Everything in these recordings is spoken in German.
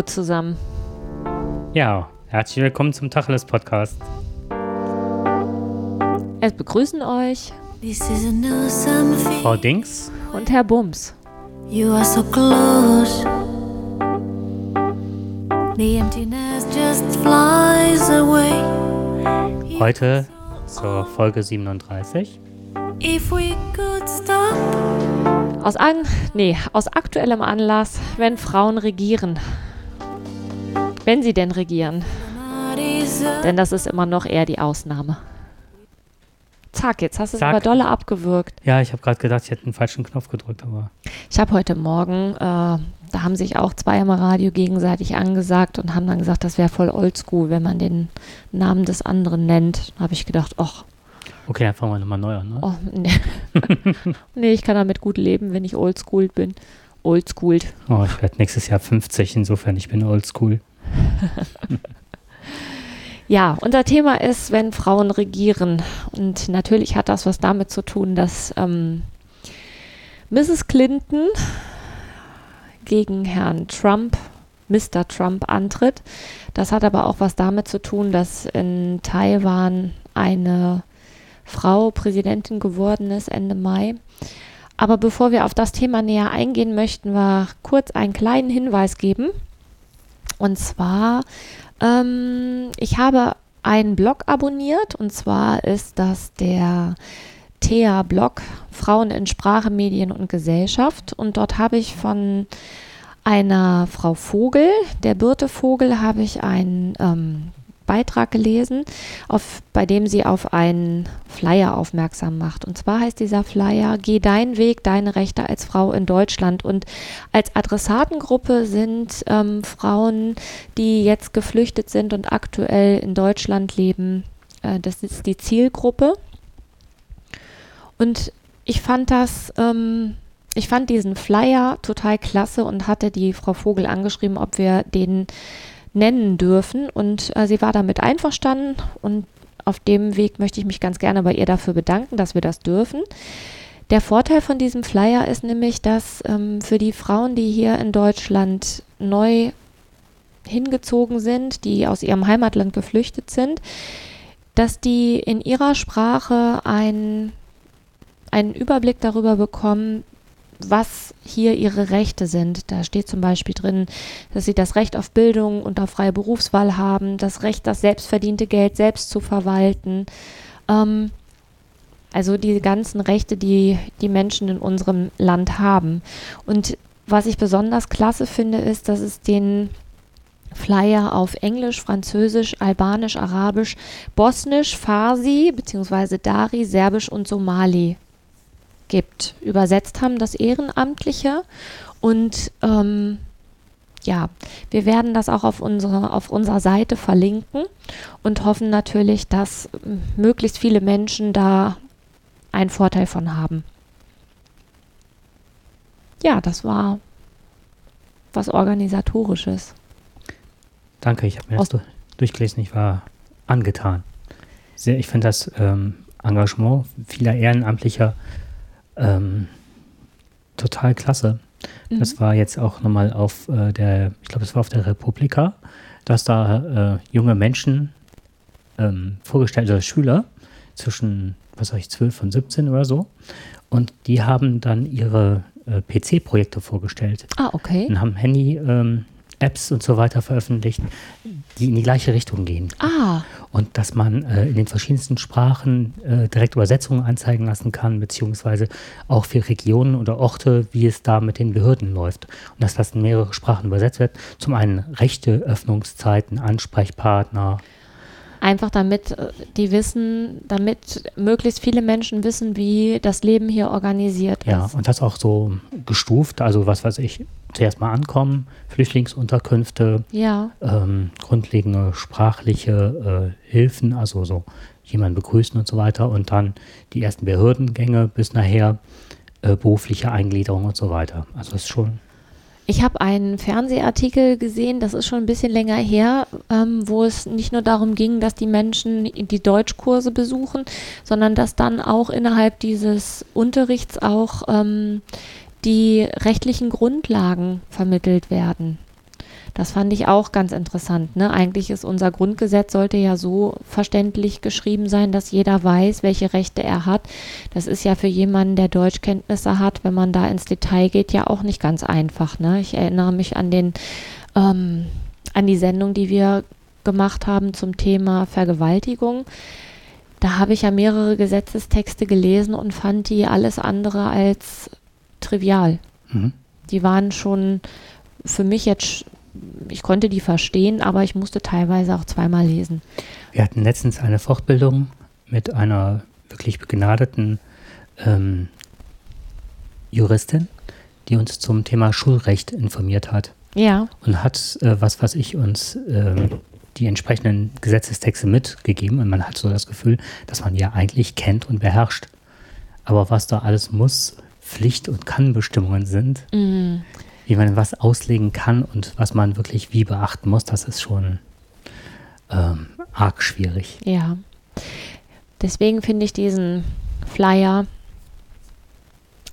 Hallo zusammen. Ja, herzlich willkommen zum Tacheles Podcast. Es begrüßen euch Frau Dings und Herr Bums. You are so close. The emptiness just flies away. heute zur Folge 37. If we could stop. Aus, an, nee, aus aktuellem Anlass, wenn Frauen regieren. Wenn sie denn regieren. Denn das ist immer noch eher die Ausnahme. Zack, jetzt hast du es aber dolle abgewürgt. Ja, ich habe gerade gedacht, ich hätte den falschen Knopf gedrückt, aber Ich habe heute Morgen, äh, da haben sich auch zwei im Radio gegenseitig angesagt und haben dann gesagt, das wäre voll oldschool, wenn man den Namen des anderen nennt. Da habe ich gedacht, ach, okay, dann fangen wir nochmal neu an. Ne? oh, nee. nee, ich kann damit gut leben, wenn ich oldschooled bin. Oldschooled. Oh, ich werde nächstes Jahr 50, insofern ich bin oldschool. Ja, unser Thema ist, wenn Frauen regieren. Und natürlich hat das was damit zu tun, dass ähm, Mrs. Clinton gegen Herrn Trump, Mr. Trump, antritt. Das hat aber auch was damit zu tun, dass in Taiwan eine Frau Präsidentin geworden ist Ende Mai. Aber bevor wir auf das Thema näher eingehen, möchten wir kurz einen kleinen Hinweis geben. Und zwar ähm, ich habe einen Blog abonniert und zwar ist das der TEA-Blog Frauen in Sprache, Medien und Gesellschaft. Und dort habe ich von einer Frau Vogel, der Birte Vogel, habe ich einen ähm, Beitrag gelesen, auf, bei dem sie auf einen Flyer aufmerksam macht. Und zwar heißt dieser Flyer Geh deinen Weg, deine Rechte als Frau in Deutschland. Und als Adressatengruppe sind ähm, Frauen, die jetzt geflüchtet sind und aktuell in Deutschland leben. Äh, das ist die Zielgruppe. Und ich fand das, ähm, ich fand diesen Flyer total klasse und hatte die Frau Vogel angeschrieben, ob wir den nennen dürfen. Und äh, sie war damit einverstanden und auf dem Weg möchte ich mich ganz gerne bei ihr dafür bedanken, dass wir das dürfen. Der Vorteil von diesem Flyer ist nämlich, dass ähm, für die Frauen, die hier in Deutschland neu hingezogen sind, die aus ihrem Heimatland geflüchtet sind, dass die in ihrer Sprache ein, einen Überblick darüber bekommen, was hier ihre Rechte sind. Da steht zum Beispiel drin, dass sie das Recht auf Bildung und auf freie Berufswahl haben, das Recht, das selbstverdiente Geld selbst zu verwalten. Ähm, also die ganzen Rechte, die die Menschen in unserem Land haben. Und was ich besonders klasse finde, ist, dass es den Flyer auf Englisch, Französisch, Albanisch, Arabisch, Bosnisch, Farsi bzw. Dari, Serbisch und Somali gibt. Übersetzt haben das Ehrenamtliche und ähm, ja, wir werden das auch auf, unsere, auf unserer Seite verlinken und hoffen natürlich, dass ähm, möglichst viele Menschen da einen Vorteil von haben. Ja, das war was Organisatorisches. Danke, ich habe mir das Aus- durchgelesen, ich war angetan. Sehr, ich finde das ähm, Engagement vieler Ehrenamtlicher ähm, total klasse. Das Mhm. war jetzt auch nochmal auf äh, der, ich glaube, es war auf der Republika, dass da äh, junge Menschen ähm, vorgestellt, also Schüler zwischen, was weiß ich, 12 und 17 oder so. Und die haben dann ihre äh, PC-Projekte vorgestellt Ah, okay. und haben Handy-Apps und so weiter veröffentlicht, die in die gleiche Richtung gehen. Ah, Und dass man äh, in den verschiedensten Sprachen äh, direkt Übersetzungen anzeigen lassen kann, beziehungsweise auch für Regionen oder Orte, wie es da mit den Behörden läuft. Und dass das in mehrere Sprachen übersetzt wird. Zum einen Rechte, Öffnungszeiten, Ansprechpartner. Einfach damit äh, die wissen, damit möglichst viele Menschen wissen, wie das Leben hier organisiert Ja, ist. und das auch so gestuft. Also was weiß ich, zuerst mal ankommen, Flüchtlingsunterkünfte, Ja, ähm, grundlegende sprachliche äh, Hilfen, also so jemanden begrüßen und so weiter und dann die ersten Behördengänge bis nachher äh, berufliche Eingliederung und so weiter. Also das ist schon, Ich habe einen Fernsehartikel gesehen, das ist schon ein bisschen länger her, ähm, wo es nicht nur darum ging, dass die Menschen die Deutschkurse besuchen, sondern dass dann auch innerhalb dieses Unterrichts auch ähm, die rechtlichen Grundlagen vermittelt werden. Das fand ich auch ganz interessant. Ne? Eigentlich ist unser Grundgesetz sollte ja so verständlich geschrieben sein, dass jeder weiß, welche Rechte er hat. Das ist ja für jemanden, der Deutschkenntnisse hat, wenn man da ins Detail geht, ja auch nicht ganz einfach. Ne? Ich erinnere mich an den ähm, an die Sendung, die wir gemacht haben zum Thema Vergewaltigung. Da habe ich ja mehrere Gesetzestexte gelesen und fand die alles andere als trivial. Mhm. Die waren schon für mich jetzt, ich konnte die verstehen, aber ich musste teilweise auch zweimal lesen. Wir hatten letztens eine Fortbildung mit einer wirklich begnadeten ähm, Juristin, die uns zum Thema Schulrecht informiert hat Ja, und hat, äh, was weiß ich, uns ähm, die entsprechenden Gesetzestexte mitgegeben und man hat so das Gefühl, dass man ja eigentlich kennt und beherrscht. Aber was da alles muss, Pflicht- und Kannbestimmungen sind, mm, wie man was auslegen kann und was man wirklich wie beachten muss, das ist schon ähm, arg schwierig. ja. Deswegen finde ich diesen Flyer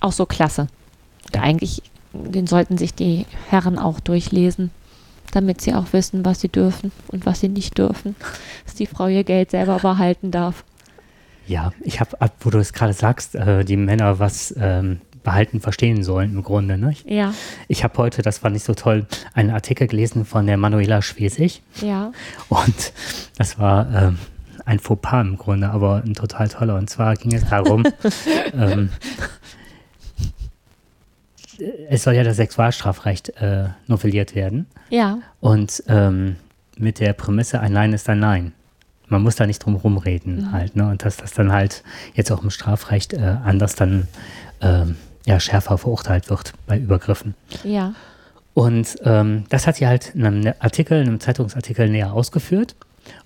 auch so klasse. Ja. eigentlich, den sollten sich die Herren auch durchlesen, damit sie auch wissen, was sie dürfen und was sie nicht dürfen. Dass die Frau ihr Geld selber behalten darf. Ja, ich habe, wo du es gerade sagst, äh, die Männer was ähm, behalten verstehen sollen im Grunde. Ne? Ich, Ja, ich habe heute, das fand ich so toll, einen Artikel gelesen von der Manuela Schwesig ja, und das war ähm, ein Fauxpas im Grunde, aber ein total toller. Und zwar ging es darum, ähm, es soll ja das Sexualstrafrecht äh, novelliert werden ja, und ähm, mit der Prämisse, ein Nein ist ein Nein. Man muss da nicht drum rumreden Mhm. halt, ne? Und dass das dann halt jetzt auch im Strafrecht äh, anders dann ähm, ja, schärfer verurteilt wird bei Übergriffen. ja, Und ähm, das hat sie halt in einem Artikel, in einem Zeitungsartikel näher ausgeführt.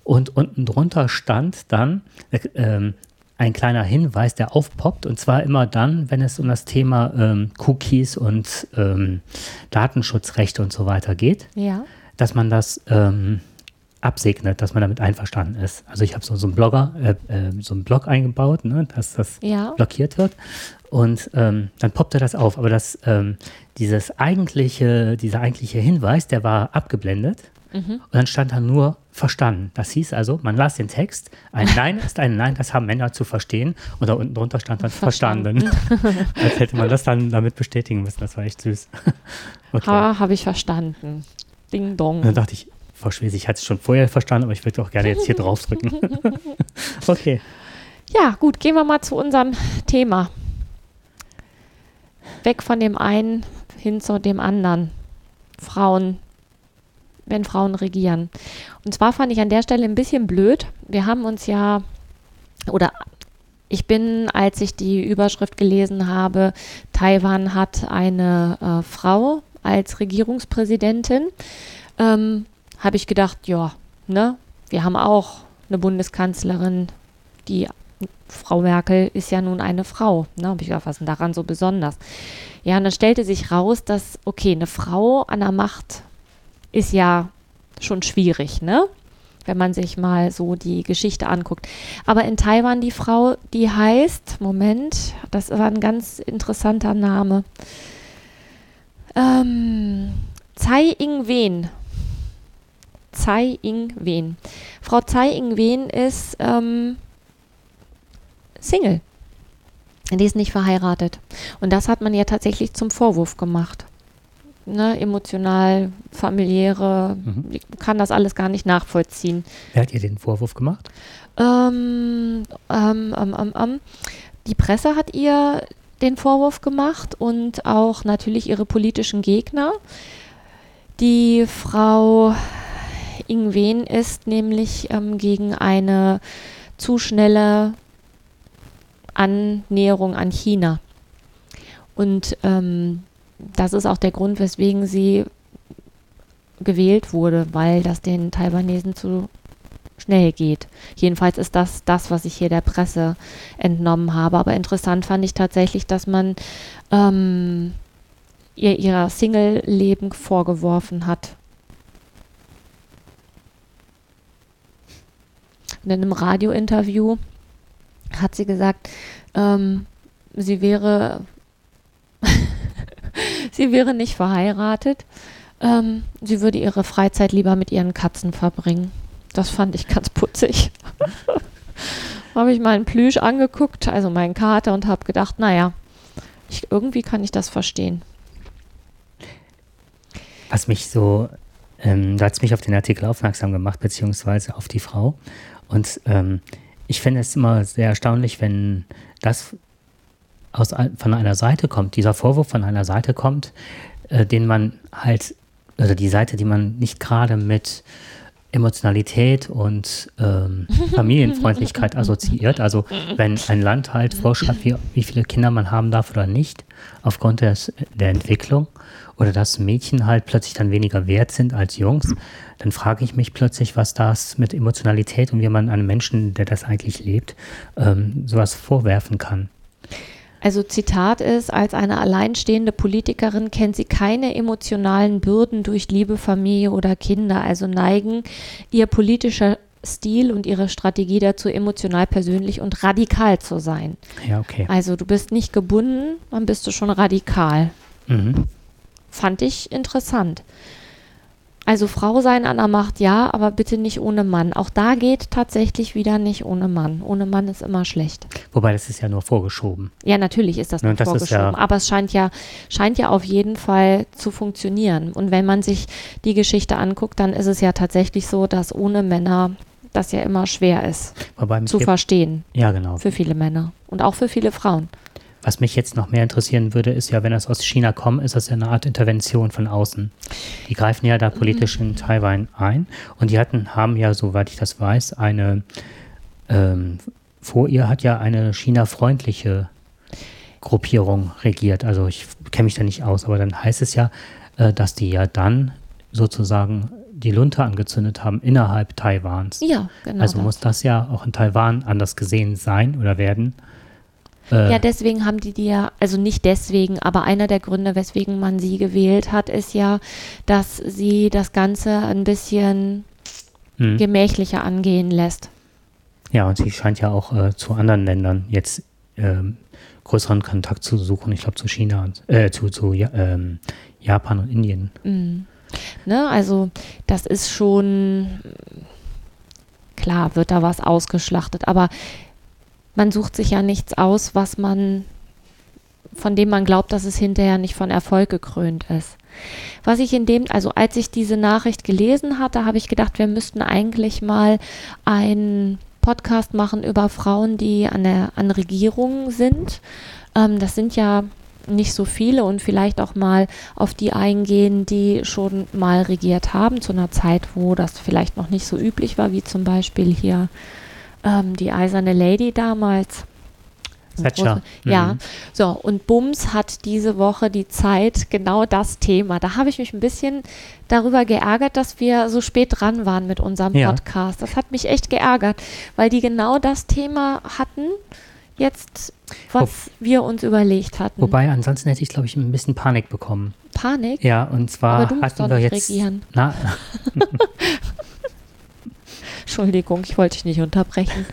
Und unten drunter stand dann äh, ähm, ein kleiner Hinweis, der aufpoppt. Und zwar immer dann, wenn es um das Thema ähm, Cookies und ähm, Datenschutzrechte und so weiter geht, ja, dass man das ähm, absegnet, dass man damit einverstanden ist. Also ich habe so, so einen Blogger, äh, äh, so einen Blog eingebaut, ne, dass das ja, blockiert wird. Und ähm, dann poppte das auf. Aber das, ähm, dieses eigentliche, dieser eigentliche Hinweis, der war abgeblendet. mhm. Und dann stand da nur verstanden. Das hieß also, man las den Text, ein Nein ist ein Nein, das haben Männer zu verstehen. Und da unten drunter stand dann verstanden. Als hätte man das dann damit bestätigen müssen. Das war echt süß. okay. ha, habe ich verstanden. Ding Und dann dong. dachte ich, Frau Schwesig, ich hatte es schon vorher verstanden, aber ich würde auch gerne jetzt hier draufdrücken. okay. Ja, gut, gehen wir mal zu unserem Thema. Weg von dem einen hin zu dem anderen. Frauen, wenn Frauen regieren. Und zwar fand ich an der Stelle ein bisschen blöd. Wir haben uns ja, oder ich bin, als ich die Überschrift gelesen habe, Taiwan hat eine äh, Frau als Regierungspräsidentin, ähm, habe ich gedacht, ja, ne, wir haben auch eine Bundeskanzlerin, die Frau Merkel ist ja nun eine Frau. Ne? Habe ich gedacht, was ist daran so besonders? Ja, und dann stellte sich raus, dass, okay, eine Frau an der Macht ist ja schon schwierig, ne? Wenn man sich mal so die Geschichte anguckt. Aber in Taiwan die Frau, die heißt, Moment, das war ein ganz interessanter Name. Ähm, Tsai Ing-wen. Tsai Ing-wen. Frau Tsai Ing-wen ist ähm, Single. Die ist nicht verheiratet. Und das hat man ja tatsächlich zum Vorwurf gemacht. Ne, emotional, familiäre, Mhm. ich kann das alles gar nicht nachvollziehen. Wer hat ihr den Vorwurf gemacht? Ähm, ähm, ähm, ähm, ähm. Die Presse hat ihr den Vorwurf gemacht und auch natürlich ihre politischen Gegner. Die Frau Ingwen ist nämlich ähm, gegen eine zu schnelle Annäherung an China. Und ähm, das ist auch der Grund, weswegen sie gewählt wurde, weil das den Taiwanesen zu schnell geht. Jedenfalls ist das das, was ich hier der Presse entnommen habe. Aber interessant fand ich tatsächlich, dass man ähm, ihr ihr Single-Leben vorgeworfen hat. In einem Radiointerview hat sie gesagt, ähm, sie wäre sie wäre nicht verheiratet. ähm, sie würde ihre Freizeit lieber mit ihren Katzen verbringen. Das fand ich ganz putzig. habe ich meinen Plüsch angeguckt, also meinen Kater, und habe gedacht, naja, ich, irgendwie kann ich das verstehen. Was mich so, ähm, du hast mich auf den Artikel aufmerksam gemacht, beziehungsweise auf die Frau. Und ähm, ich finde es immer sehr erstaunlich, wenn das aus, von einer Seite kommt, dieser Vorwurf von einer Seite kommt, äh, den man halt, also die Seite, die man nicht gerade mit Emotionalität und ähm, Familienfreundlichkeit assoziiert. Also wenn ein Land halt vorschreibt, wie, wie viele Kinder man haben darf oder nicht, aufgrund des, der Entwicklung, oder dass Mädchen halt plötzlich dann weniger wert sind als Jungs, dann frage ich mich plötzlich, was das mit Emotionalität und wie man einem Menschen, der das eigentlich lebt, ähm, sowas vorwerfen kann. Also Zitat ist, als eine alleinstehende Politikerin kennt sie keine emotionalen Bürden durch Liebe, Familie oder Kinder, also neigen ihr politischer Stil und ihre Strategie dazu, emotional, persönlich und radikal zu sein. Ja, okay. Also du bist nicht gebunden, dann bist du schon radikal. Mhm. Fand ich interessant. Also Frau sein an der Macht, ja, aber bitte nicht ohne Mann. Auch da geht tatsächlich wieder nicht ohne Mann. Ohne Mann ist immer schlecht. Wobei das ist ja nur vorgeschoben. Ja, natürlich ist das Ja, nur das vorgeschoben. ja- aber es scheint ja, scheint ja auf jeden Fall zu funktionieren. Und wenn man sich die Geschichte anguckt, dann ist es ja tatsächlich so, dass ohne Männer das ja immer schwer ist zu verstehen ja, genau. für viele Männer und auch für viele Frauen. Was mich jetzt noch mehr interessieren würde, ist ja, wenn das aus China kommt, ist das ja eine Art Intervention von außen. Die greifen ja da politisch in Taiwan ein und die hatten, haben ja, soweit ich das weiß, eine, ähm, vor ihr hat ja eine China-freundliche Gruppierung regiert. Also ich kenne mich da nicht aus, aber dann heißt es ja, äh, dass die ja dann sozusagen die Lunte angezündet haben innerhalb Taiwans. Ja, genau. also das. muss das ja auch in Taiwan anders gesehen sein oder werden. Äh, Ja, deswegen haben die die ja, also nicht deswegen, aber einer der Gründe, weswegen man sie gewählt hat, ist ja, dass sie das Ganze ein bisschen hm. gemächlicher angehen lässt. Ja, und sie scheint ja auch äh, zu anderen Ländern jetzt ähm, größeren Kontakt zu suchen. Ich glaube zu China, äh, zu, zu ja, ähm, Japan und Indien. Mhm. Ne, also das ist schon klar, wird da was ausgeschlachtet, aber man sucht sich ja nichts aus, was man von dem man glaubt, dass es hinterher nicht von Erfolg gekrönt ist. Was ich in dem, also als ich diese Nachricht gelesen hatte, habe ich gedacht, wir müssten eigentlich mal einen Podcast machen über Frauen, die an der an Regierungen sind. Ähm, das sind ja nicht so viele und vielleicht auch mal auf die eingehen, die schon mal regiert haben, zu einer Zeit, wo das vielleicht noch nicht so üblich war, wie zum Beispiel hier ähm, die Eiserne Lady damals. Thatcher. Ja, Mhm. so und Bums hat diese Woche die Zeit, genau das Thema. Da habe ich mich ein bisschen darüber geärgert, dass wir so spät dran waren mit unserem Ja. Podcast. Das hat mich echt geärgert, weil die genau das Thema hatten, jetzt, was wir uns überlegt hatten. Wobei, ansonsten hätte ich, glaube ich, ein bisschen Panik bekommen. Panik? Ja, und zwar hatten doch wir jetzt. regieren. Na, Entschuldigung, ich wollte dich nicht unterbrechen.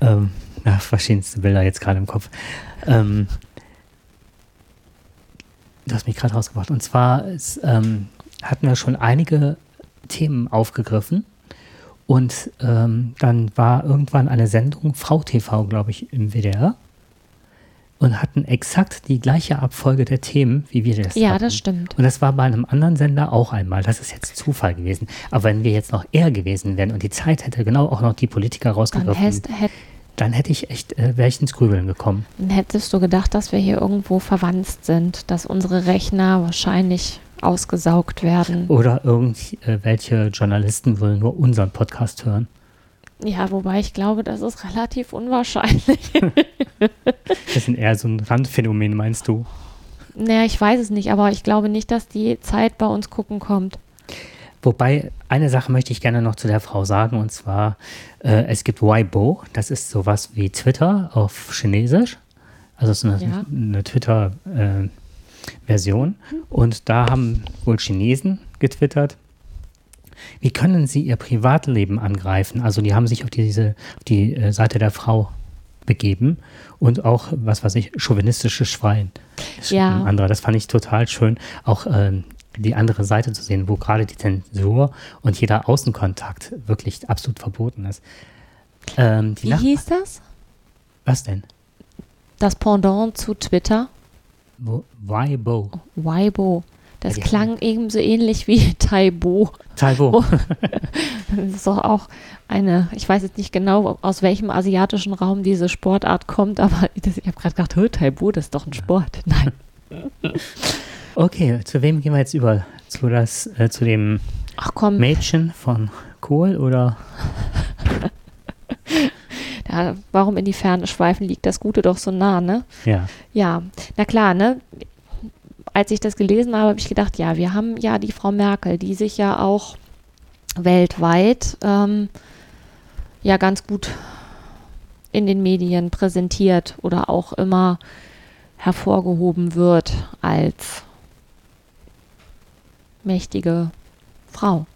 ähm, ja, verschiedenste Bilder jetzt gerade im Kopf. Ähm, du hast mich gerade rausgebracht. Und zwar ist, ähm, hatten wir schon einige Themen aufgegriffen. Und ähm, dann war irgendwann eine Sendung, Frau TV, glaube ich, im WDR. Und hatten exakt die gleiche Abfolge der Themen, wie wir das Ja, hatten. das stimmt. Und das war bei einem anderen Sender auch einmal. Das ist jetzt Zufall gewesen. Aber wenn wir jetzt noch eher gewesen wären und die Zeit hätte genau auch noch die Politiker Dann, rausgegriffen, häst, hätt, dann hätte ich echt, äh, wäre ich ins Grübeln gekommen. dann hättest du gedacht, dass wir hier irgendwo verwandt sind, dass unsere Rechner wahrscheinlich ausgesaugt werden. Oder irgendwelche Journalisten wollen nur unseren Podcast hören. Ja, wobei ich glaube, das ist relativ unwahrscheinlich. Das sind eher so ein Randphänomen, meinst du? naja, ich weiß es nicht, aber ich glaube nicht, dass die Zeit bei uns gucken kommt. Wobei, eine Sache möchte ich gerne noch zu der Frau sagen, und zwar, äh, es gibt Weibo, das ist sowas wie Twitter auf Chinesisch. Also es ist eine, Ja. eine Twitter-Version. und da haben wohl Chinesen getwittert. Wie können sie ihr Privatleben angreifen? Also die haben sich auf diese auf die äh, Seite der Frau begeben und auch, was weiß ich, chauvinistisches Schwein. Ja. Anderer. Das fand ich total schön, auch ähm, die andere Seite zu sehen, wo gerade die Zensur und jeder Außenkontakt wirklich absolut verboten ist. Ähm, Wie Nach- hieß das? Was denn? Das Pendant zu Twitter? Weibo. Weibo. Das Ja, klang ebenso ähnlich wie Taibo. Taibo. Das ist doch auch eine, ich weiß jetzt nicht genau, aus welchem asiatischen Raum diese Sportart kommt, aber das, ich habe gerade gedacht, "Hö, Taibo, das ist doch ein Sport. Nein. Okay, zu wem gehen wir jetzt über? Zu, das, äh, zu dem Ach komm, Mädchen von Kohl oder? ja, warum in die Ferne schweifen, liegt das Gute doch so nah, ne? Ja. Ja, na klar, ne? Als ich das gelesen habe, habe ich gedacht, ja, wir haben ja die Frau Merkel, die sich ja auch weltweit ähm, ja ganz gut in den Medien präsentiert oder auch immer hervorgehoben wird als mächtige Frau.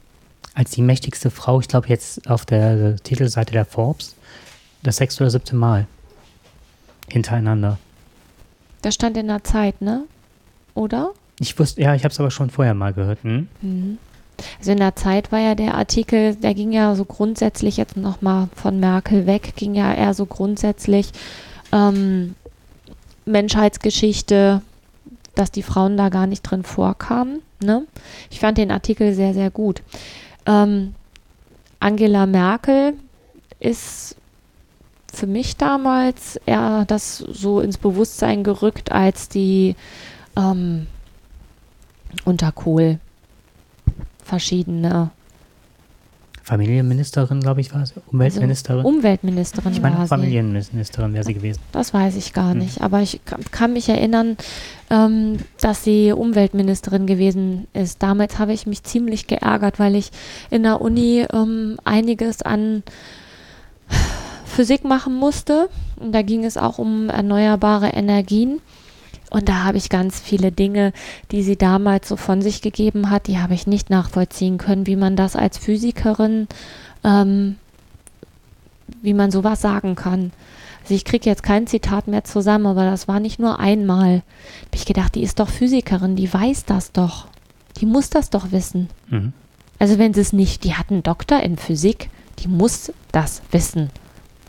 Als die mächtigste Frau, ich glaube jetzt auf der Titelseite der Forbes, das sechste oder siebte Mal hintereinander. Das stand in der Zeit, ne? Oder? Ich wusste, ja, ich habe es aber schon vorher mal gehört. Hm? Mhm. Also in der Zeit war ja der Artikel, der ging ja so grundsätzlich jetzt nochmal von Merkel weg, ging ja eher so grundsätzlich ähm, Menschheitsgeschichte, dass die Frauen da gar nicht drin vorkamen. Ne? Ich fand den Artikel sehr, sehr gut. Ähm, Angela Merkel ist für mich damals eher das so ins Bewusstsein gerückt als die ähm, unter Kohl verschiedene Familienministerin, glaube ich, war es. Umweltministerin. Also Umweltministerin ich war meine, sie. Familienministerin wäre sie gewesen. Das weiß ich gar Hm. nicht. Aber ich ka- kann mich erinnern, ähm, dass sie Umweltministerin gewesen ist. Damals habe ich mich ziemlich geärgert, weil ich in der Uni ähm, einiges an Physik machen musste. Und da ging es auch um erneuerbare Energien. Und da habe ich ganz viele Dinge, die sie damals so von sich gegeben hat, die habe ich nicht nachvollziehen können, wie man das als Physikerin, ähm, wie man sowas sagen kann. Also ich kriege jetzt kein Zitat mehr zusammen, aber das war nicht nur einmal. Hab ich gedacht, die ist doch Physikerin, die weiß das doch. Die muss das doch wissen. Mhm. Also wenn sie es nicht, die hat einen Doktor in Physik, die muss das wissen,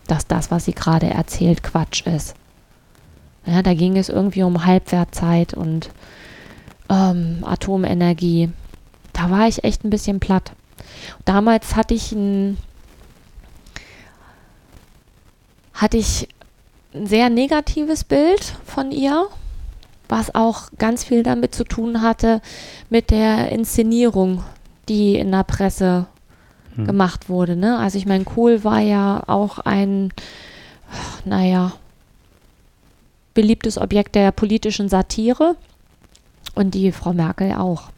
dass das, was sie gerade erzählt, Quatsch ist. Ja, da ging es irgendwie um Halbwertzeit und ähm, Atomenergie. Da war ich echt ein bisschen platt. Damals hatte ich ein hatte ich ein sehr negatives Bild von ihr, was auch ganz viel damit zu tun hatte mit der Inszenierung, die in der Presse Hm. gemacht wurde. Ne? Also ich meine, Kohl war ja auch ein, naja, beliebtes Objekt der politischen Satire und die Frau Merkel auch.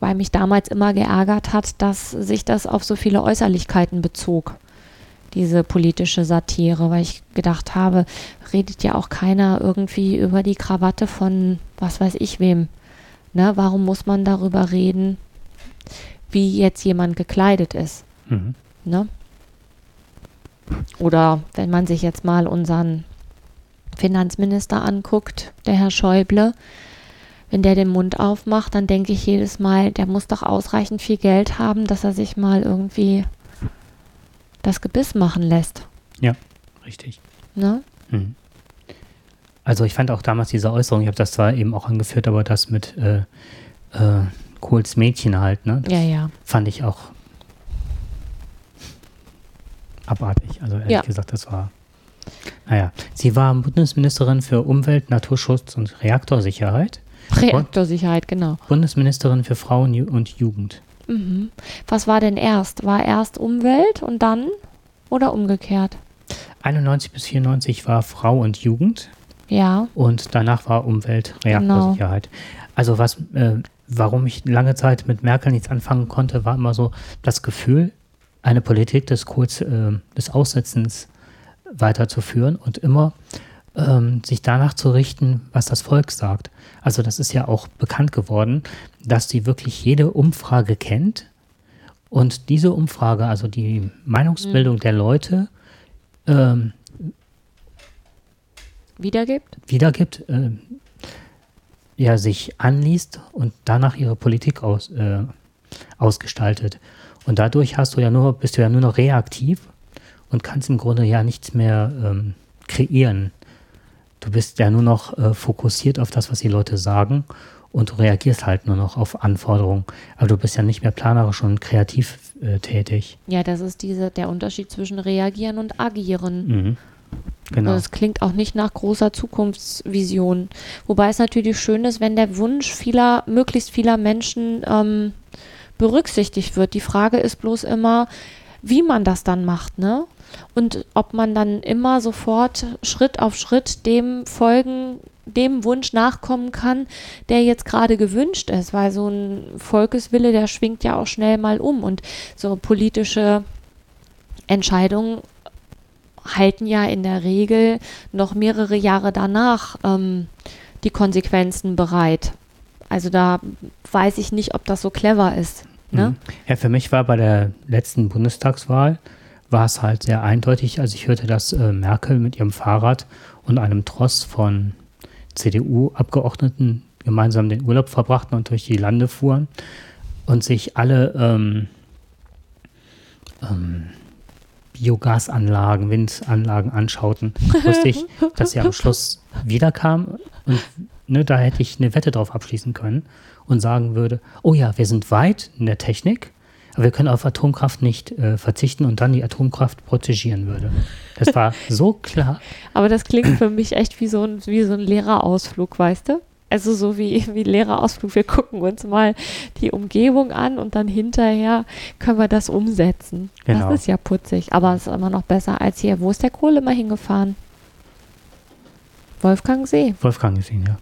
Weil mich damals immer geärgert hat, dass sich das auf so viele Äußerlichkeiten bezog, diese politische Satire, weil ich gedacht habe, redet ja auch keiner irgendwie über die Krawatte von was weiß ich wem. Ne? Warum muss man darüber reden, wie jetzt jemand gekleidet ist? Mhm. Ne? Oder wenn man sich jetzt mal unseren Finanzminister anguckt, der Herr Schäuble, wenn der den Mund aufmacht, dann denke ich jedes Mal, der muss doch ausreichend viel Geld haben, dass er sich mal irgendwie das Gebiss machen lässt. Richtig. Ne? Mhm. Also ich fand auch damals diese Äußerung, ich habe das zwar eben auch angeführt, aber das mit äh, äh, Kohls Mädchen halt, ne? Das Ja, ja. fand ich auch abartig. Also ehrlich Ja. gesagt, das war. Naja, sie war Bundesministerin für Umwelt, Naturschutz und Reaktorsicherheit, Reaktorsicherheit, genau. Bundesministerin für Frauen und Jugend. Mhm. Was war denn erst? War erst Umwelt und dann oder umgekehrt? 91 bis 94 war Frau und Jugend Ja. und danach war Umwelt, Reaktorsicherheit. Also was, äh, warum ich lange Zeit mit Merkel nichts anfangen konnte, war immer so das Gefühl, eine Politik des Kurz, äh, des Aussetzens weiterzuführen und immer ähm, sich danach zu richten, was das Volk sagt. Also das ist ja auch bekannt geworden, dass sie wirklich jede Umfrage kennt und diese Umfrage, also die Meinungsbildung der Leute, ähm, Wiedergibt? wiedergibt, äh, ja, sich anliest und danach ihre Politik aus, äh, ausgestaltet. Und dadurch hast du ja nur, bist du ja nur noch reaktiv und kannst im Grunde ja nichts mehr ähm, kreieren. Du bist ja nur noch äh, fokussiert auf das, was die Leute sagen und du reagierst halt nur noch auf Anforderungen. Aber du bist ja nicht mehr planerisch und kreativ äh, tätig. Ja, das ist diese, der Unterschied zwischen reagieren und agieren. Mhm. Genau. Das klingt auch nicht nach großer Zukunftsvision. Wobei es natürlich schön ist, wenn der Wunsch vieler, möglichst vieler Menschen ähm, berücksichtigt wird. Die Frage ist bloß immer, wie man das dann macht, ne? Und ob man dann immer sofort Schritt auf Schritt dem folgen, dem Wunsch nachkommen kann, der jetzt gerade gewünscht ist, weil so ein Volkeswille, der schwingt ja auch schnell mal um und so politische Entscheidungen halten ja in der Regel noch mehrere Jahre danach ähm, die Konsequenzen bereit. Also da weiß ich nicht, ob das so clever ist. Ne? Mhm. Ja, für mich war bei der letzten Bundestagswahl war es halt sehr eindeutig, als ich hörte, dass äh, Merkel mit ihrem Fahrrad und einem Tross von CDU-Abgeordneten gemeinsam den Urlaub verbrachten und durch die Lande fuhren und sich alle ähm, ähm, Biogasanlagen, Windanlagen anschauten, wusste ich, dass sie am Schluss wiederkam und ne, da hätte ich eine Wette drauf abschließen können und sagen würde, oh ja, wir sind weit in der Technik, aber wir können auf Atomkraft nicht äh, verzichten und dann die Atomkraft protegieren würde. Das war so klar. Aber das klingt für mich echt wie so ein, wie so ein Lehrerausflug, weißt du? Also so wie, wie Lehrerausflug, wir gucken uns mal die Umgebung an und dann hinterher können wir das umsetzen. Genau. Das ist ja putzig, aber es ist immer noch besser als hier. Wo ist der Kohle mal hingefahren? Wolfgangsee. Wolfgang gesehen, ja.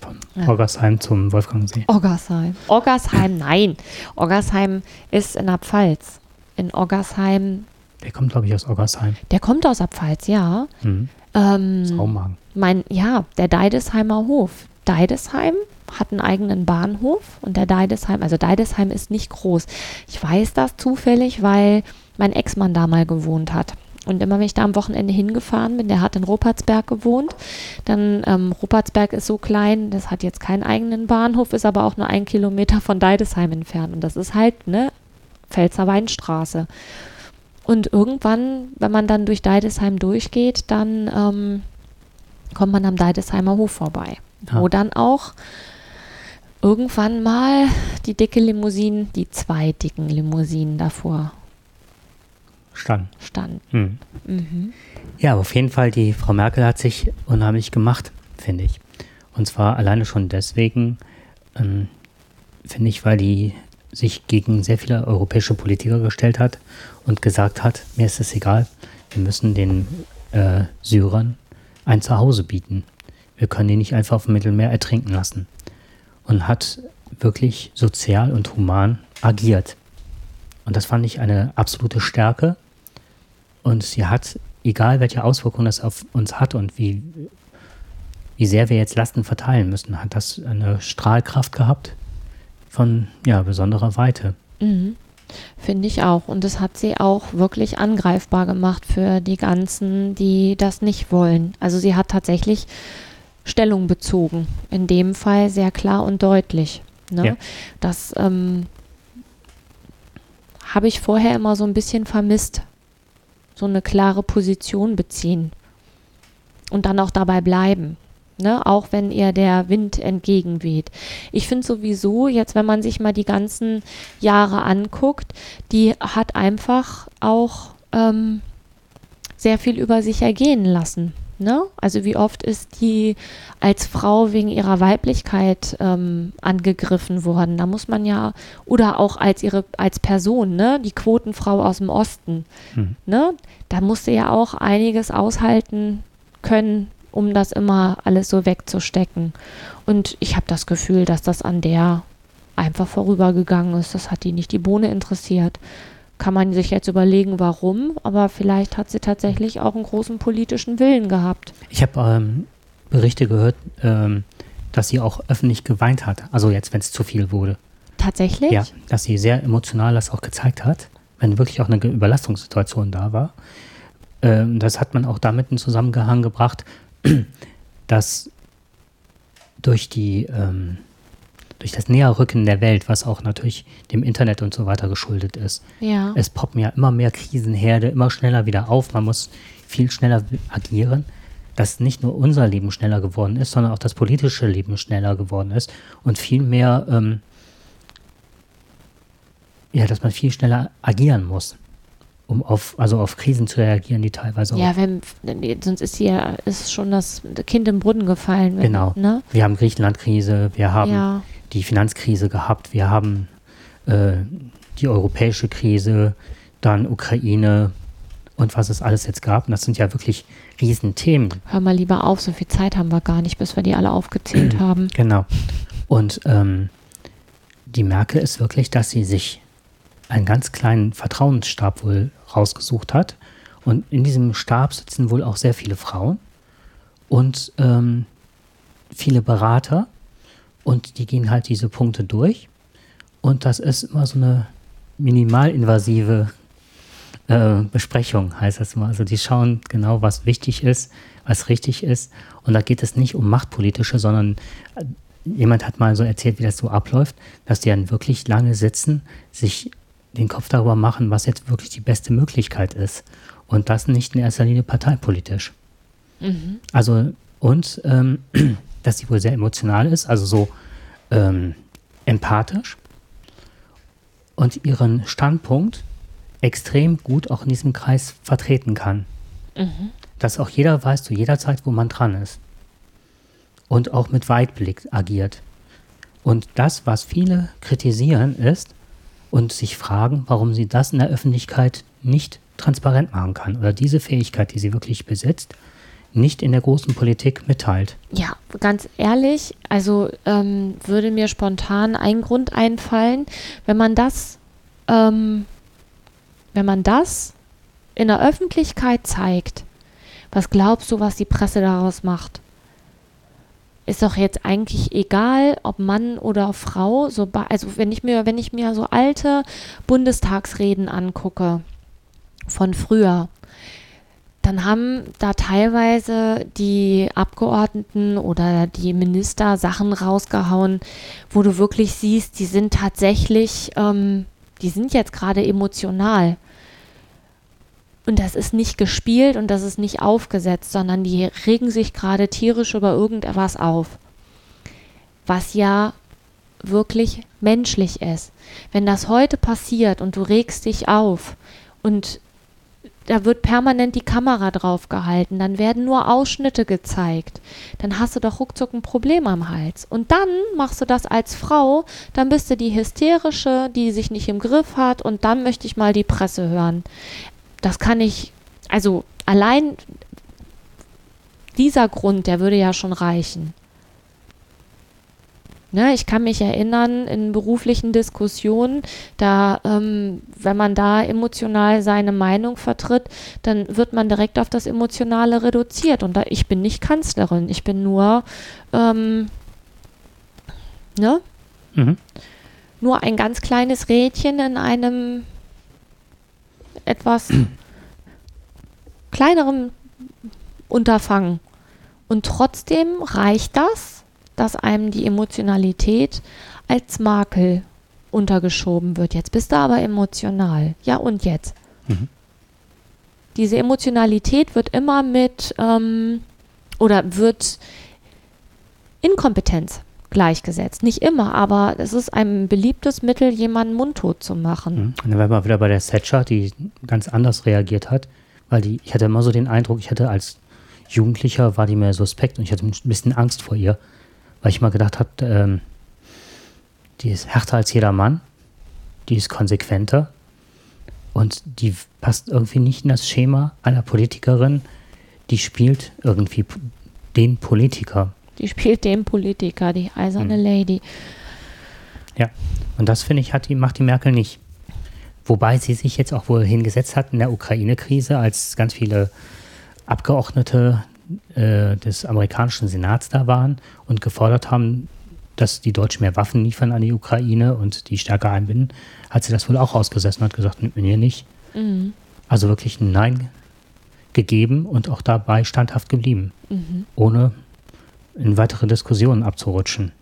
Von Ja. Orgersheim zum Wolfgangsee. Oggersheim. Oggersheim, nein. Oggersheim ist in der Pfalz. In Oggersheim, Der kommt, glaube ich, aus Orgersheim. der kommt aus der Pfalz, ja. Mhm. Ähm, mein, ja, der Deidesheimer Hof. Deidesheim hat einen eigenen Bahnhof und der Deidesheim, also Deidesheim ist nicht groß. Ich weiß das zufällig, weil mein Ex-Mann da mal gewohnt hat. Und immer wenn ich da am Wochenende hingefahren bin, der hat in Ruppertsberg gewohnt, dann ähm, Ruppertsberg ist so klein, das hat jetzt keinen eigenen Bahnhof, ist aber auch nur ein Kilometer von Deidesheim entfernt. Und das ist halt, ne, Pfälzer Weinstraße. Und irgendwann, wenn man dann durch Deidesheim durchgeht, dann ähm, kommt man am Deidesheimer Hof vorbei. Ja. Wo dann auch irgendwann mal die dicke Limousine, die zwei dicken Limousinen davor Stand. standen. Mhm. Mhm. Ja, aber auf jeden Fall, die Frau Merkel hat sich unheimlich gemacht, finde ich. Und zwar alleine schon deswegen, ähm, finde ich, weil die sich gegen sehr viele europäische Politiker gestellt hat und gesagt hat, mir ist es egal, wir müssen den äh, Syrern ein Zuhause bieten. Wir können die nicht einfach auf dem Mittelmeer ertrinken lassen. Und hat wirklich sozial und human agiert. Und das fand ich eine absolute Stärke. Und sie hat, egal welche Auswirkungen das auf uns hat und wie, wie sehr wir jetzt Lasten verteilen müssen, hat das eine Strahlkraft gehabt von ja, besonderer Weite. Mhm. Finde ich auch. Und das hat sie auch wirklich angreifbar gemacht für die ganzen, die das nicht wollen. Also sie hat tatsächlich Stellung bezogen. In dem Fall sehr klar und deutlich. Ne? Ja. Das ähm, habe ich vorher immer so ein bisschen vermisst. So eine klare Position beziehen. Und dann auch dabei bleiben. Ne, auch wenn ihr der Wind entgegenweht. Ich finde sowieso, jetzt wenn man sich mal die ganzen Jahre anguckt, die hat einfach auch ähm, sehr viel über sich ergehen lassen. Ne? Also wie oft ist die als Frau wegen ihrer Weiblichkeit ähm, angegriffen worden? Da muss man ja, oder auch als ihre, als Person, ne? Die Quotenfrau aus dem Osten. Hm. Ne? Da musste ja auch einiges aushalten können, um das immer alles so wegzustecken. Und ich habe das Gefühl, dass das an der einfach vorübergegangen ist. Das hat die nicht die Bohne interessiert. Kann man sich jetzt überlegen, warum, aber vielleicht hat sie tatsächlich auch einen großen politischen Willen gehabt. Ich habe ähm, Berichte gehört, ähm, dass sie auch öffentlich geweint hat. Also jetzt, wenn es zu viel wurde. Tatsächlich? Ja, dass sie sehr emotional das auch gezeigt hat, wenn wirklich auch eine Überlastungssituation da war. Ähm, das hat man auch damit in Zusammenhang gebracht, dass durch die ähm, durch das Näherrücken der Welt, was auch natürlich dem Internet und so weiter geschuldet ist, Ja. es poppen ja immer mehr Krisenherde, immer schneller wieder auf. Man muss viel schneller agieren, dass nicht nur unser Leben schneller geworden ist, sondern auch das politische Leben schneller geworden ist und viel mehr, ähm, ja, dass man viel schneller agieren muss, um auf, also auf Krisen zu reagieren, die teilweise auch. Ja, wenn, sonst ist hier ist schon das Kind im Brunnen gefallen. Wenn, Genau. Ne? Wir haben Griechenland-Krise, wir haben Ja. Die Finanzkrise gehabt, wir haben äh, die europäische Krise, dann Ukraine und was es alles jetzt gab. Und das sind ja wirklich Riesenthemen. Hör mal lieber auf, so viel Zeit haben wir gar nicht, bis wir die alle aufgezählt haben. Genau. Und ähm, die Merkel ist wirklich, dass sie sich einen ganz kleinen Vertrauensstab wohl rausgesucht hat. Und in diesem Stab sitzen wohl auch sehr viele Frauen und ähm, viele Berater. Und die gehen halt diese Punkte durch. Und das ist immer so eine minimalinvasive äh, Besprechung, heißt das mal. Also die schauen genau, was wichtig ist, was richtig ist. Und da geht es nicht um machtpolitische, sondern äh, jemand hat mal so erzählt, wie das so abläuft, dass die dann wirklich lange sitzen, sich den Kopf darüber machen, was jetzt wirklich die beste Möglichkeit ist. Und das nicht in erster Linie parteipolitisch. Also, und ähm, dass sie wohl sehr emotional ist, also so ähm, empathisch und ihren Standpunkt extrem gut auch in diesem Kreis vertreten kann. Dass auch jeder weiß zu jeder Zeit, wo man dran ist. Und auch mit Weitblick agiert. Und das, was viele kritisieren, ist und sich fragen, warum sie das in der Öffentlichkeit nicht transparent machen kann oder diese Fähigkeit, die sie wirklich besitzt, nicht in der großen Politik mitteilt. Ja, ganz ehrlich, also ähm, würde mir spontan ein Grund einfallen, wenn man das, ähm, wenn man das in der Öffentlichkeit zeigt, was glaubst du, was die Presse daraus macht? Ist doch jetzt eigentlich egal, ob Mann oder Frau, so also wenn ich mir, wenn ich mir so alte Bundestagsreden angucke von früher, dann haben da teilweise die Abgeordneten oder die Minister Sachen rausgehauen, wo du wirklich siehst, die sind tatsächlich, ähm, die sind jetzt gerade emotional. Und das ist nicht gespielt und das ist nicht aufgesetzt, sondern die regen sich gerade tierisch über irgendetwas auf. Was ja wirklich menschlich ist. Wenn das heute passiert und du regst dich auf und da wird permanent die Kamera drauf gehalten, dann werden nur Ausschnitte gezeigt. Dann hast du doch ruckzuck ein Problem am Hals. Und dann machst du das als Frau, dann bist du die hysterische, die sich nicht im Griff hat und dann möchte ich mal die Presse hören. Das kann ich, also allein dieser Grund, der würde ja schon reichen. Ne, ich kann mich erinnern, in beruflichen Diskussionen, da, ähm, wenn man da emotional seine Meinung vertritt, dann wird man direkt auf das Emotionale reduziert. Und da, ich bin nicht Kanzlerin, ich bin nur, ähm, ne, Mhm. nur ein ganz kleines Rädchen in einem etwas kleineren Unterfangen. Und trotzdem reicht das, dass einem die Emotionalität als Makel untergeschoben wird. Jetzt bist du aber emotional. Ja, und jetzt? Mhm. Diese Emotionalität wird immer mit ähm, oder wird Inkompetenz gleichgesetzt. Nicht immer, aber es ist ein beliebtes Mittel, jemanden mundtot zu machen. Mhm. Und dann wären wir wieder bei der Thatcher, die ganz anders reagiert hat, weil die, ich hatte immer so den Eindruck, ich hatte als Jugendlicher, war die mir suspekt und ich hatte ein bisschen Angst vor ihr, weil ich mal gedacht habe, ähm, die ist härter als jeder Mann, die ist konsequenter und die passt irgendwie nicht in das Schema einer Politikerin, die spielt irgendwie den Politiker. Die spielt den Politiker, die eiserne Lady. Ja, und das finde ich, hat die, macht die Merkel nicht. Wobei sie sich jetzt auch wohl hingesetzt hat in der Ukraine-Krise, als ganz viele Abgeordnete äh, des amerikanischen Senats da waren und gefordert haben, dass die Deutschen mehr Waffen liefern an die Ukraine und die stärker einbinden, hat sie das wohl auch ausgesessen und hat gesagt, mit mir nicht. Mhm. Also wirklich ein Nein gegeben und auch dabei standhaft geblieben. Mhm. Ohne in weitere Diskussionen abzurutschen.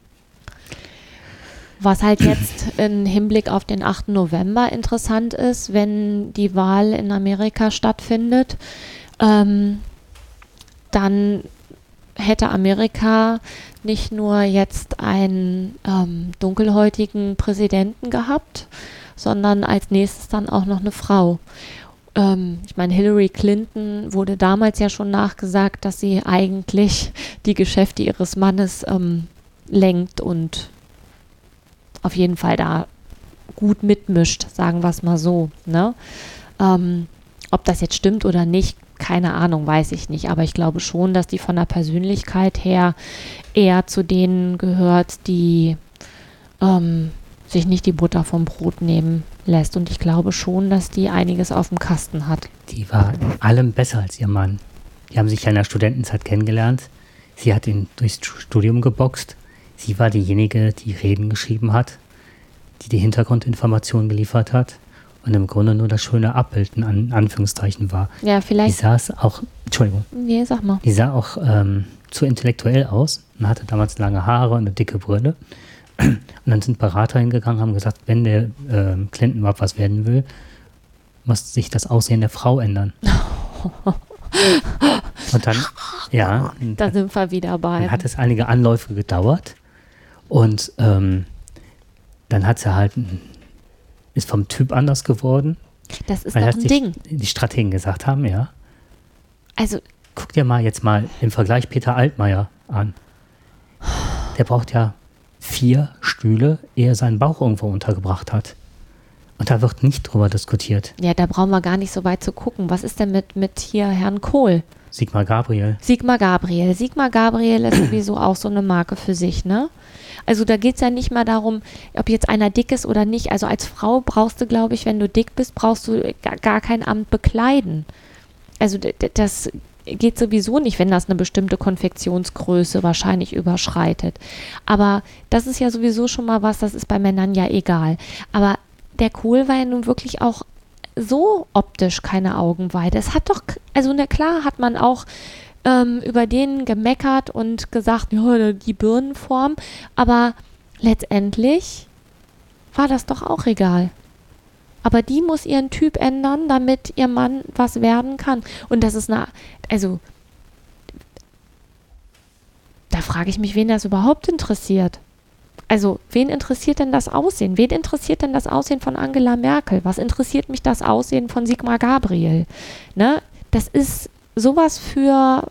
Was halt jetzt im Hinblick auf den 8. November interessant ist, wenn die Wahl in Amerika stattfindet, ähm, dann hätte Amerika nicht nur jetzt einen ähm, dunkelhäutigen Präsidenten gehabt, sondern als nächstes dann auch noch eine Frau. Ähm, ich meine, Hillary Clinton wurde damals ja schon nachgesagt, dass sie eigentlich die Geschäfte ihres Mannes ähm, lenkt und auf jeden Fall da gut mitmischt, sagen wir es mal so. Ne? Ähm, ob das jetzt stimmt oder nicht, keine Ahnung, weiß ich nicht. Aber ich glaube schon, dass die von der Persönlichkeit her eher zu denen gehört, die ähm, sich nicht die Butter vom Brot nehmen lässt. Und ich glaube schon, dass die einiges auf dem Kasten hat. Die war in allem besser als ihr Mann. Die haben sich ja in der Studentenzeit kennengelernt. Sie hat ihn durchs Studium geboxt. Sie war diejenige, die Reden geschrieben hat, die die Hintergrundinformationen geliefert hat und im Grunde nur das schöne Abbild in An Anführungszeichen war. Ja, Die vielleicht. saß auch, Entschuldigung, Nee, sag mal. die sah auch ähm, zu intellektuell aus und hatte damals lange Haare und eine dicke Brille. Und dann sind Berater hingegangen, haben gesagt, wenn der ähm, Clinton überhaupt was werden will, muss sich das Aussehen der Frau ändern. und dann, ja, Da sind wir wieder bei. dann hat es einige Anläufe gedauert und ähm, dann hat sie halt, ist vom Typ anders geworden, Das ist weil doch das ein die, Ding. die Strategen gesagt haben, ja. Also, Guck dir mal jetzt mal im Vergleich Peter Altmaier an. Der braucht ja vier Stühle, ehe er seinen Bauch irgendwo untergebracht hat. Und da wird nicht drüber diskutiert. ja, da brauchen wir gar nicht so weit zu gucken. Was ist denn mit, mit hier Herrn Kohl? Sigmar Gabriel. Sigmar Gabriel. Sigmar Gabriel ist sowieso auch so eine Marke für sich, ne? Also da geht es ja nicht mal darum, ob jetzt einer dick ist oder nicht. Also als Frau brauchst du, glaube ich, wenn du dick bist, brauchst du gar, kein Amt bekleiden. Also das geht sowieso nicht, wenn das eine bestimmte Konfektionsgröße wahrscheinlich überschreitet. Aber das ist ja sowieso schon mal was, das ist bei Männern ja egal. Aber der Kohl war ja nun wirklich auch so optisch keine Augenweide. Es hat doch, also na klar hat man auch ähm, über den gemeckert und gesagt, ja, die Birnenform, aber letztendlich war das doch auch egal. Aber die muss ihren Typ ändern, damit ihr Mann was werden kann. Und das ist eine, also, da frage ich mich, wen das überhaupt interessiert. Also, wen interessiert denn das Aussehen? Wen interessiert denn das Aussehen von Angela Merkel? Was interessiert mich das Aussehen von Sigmar Gabriel? Ne? Das ist sowas für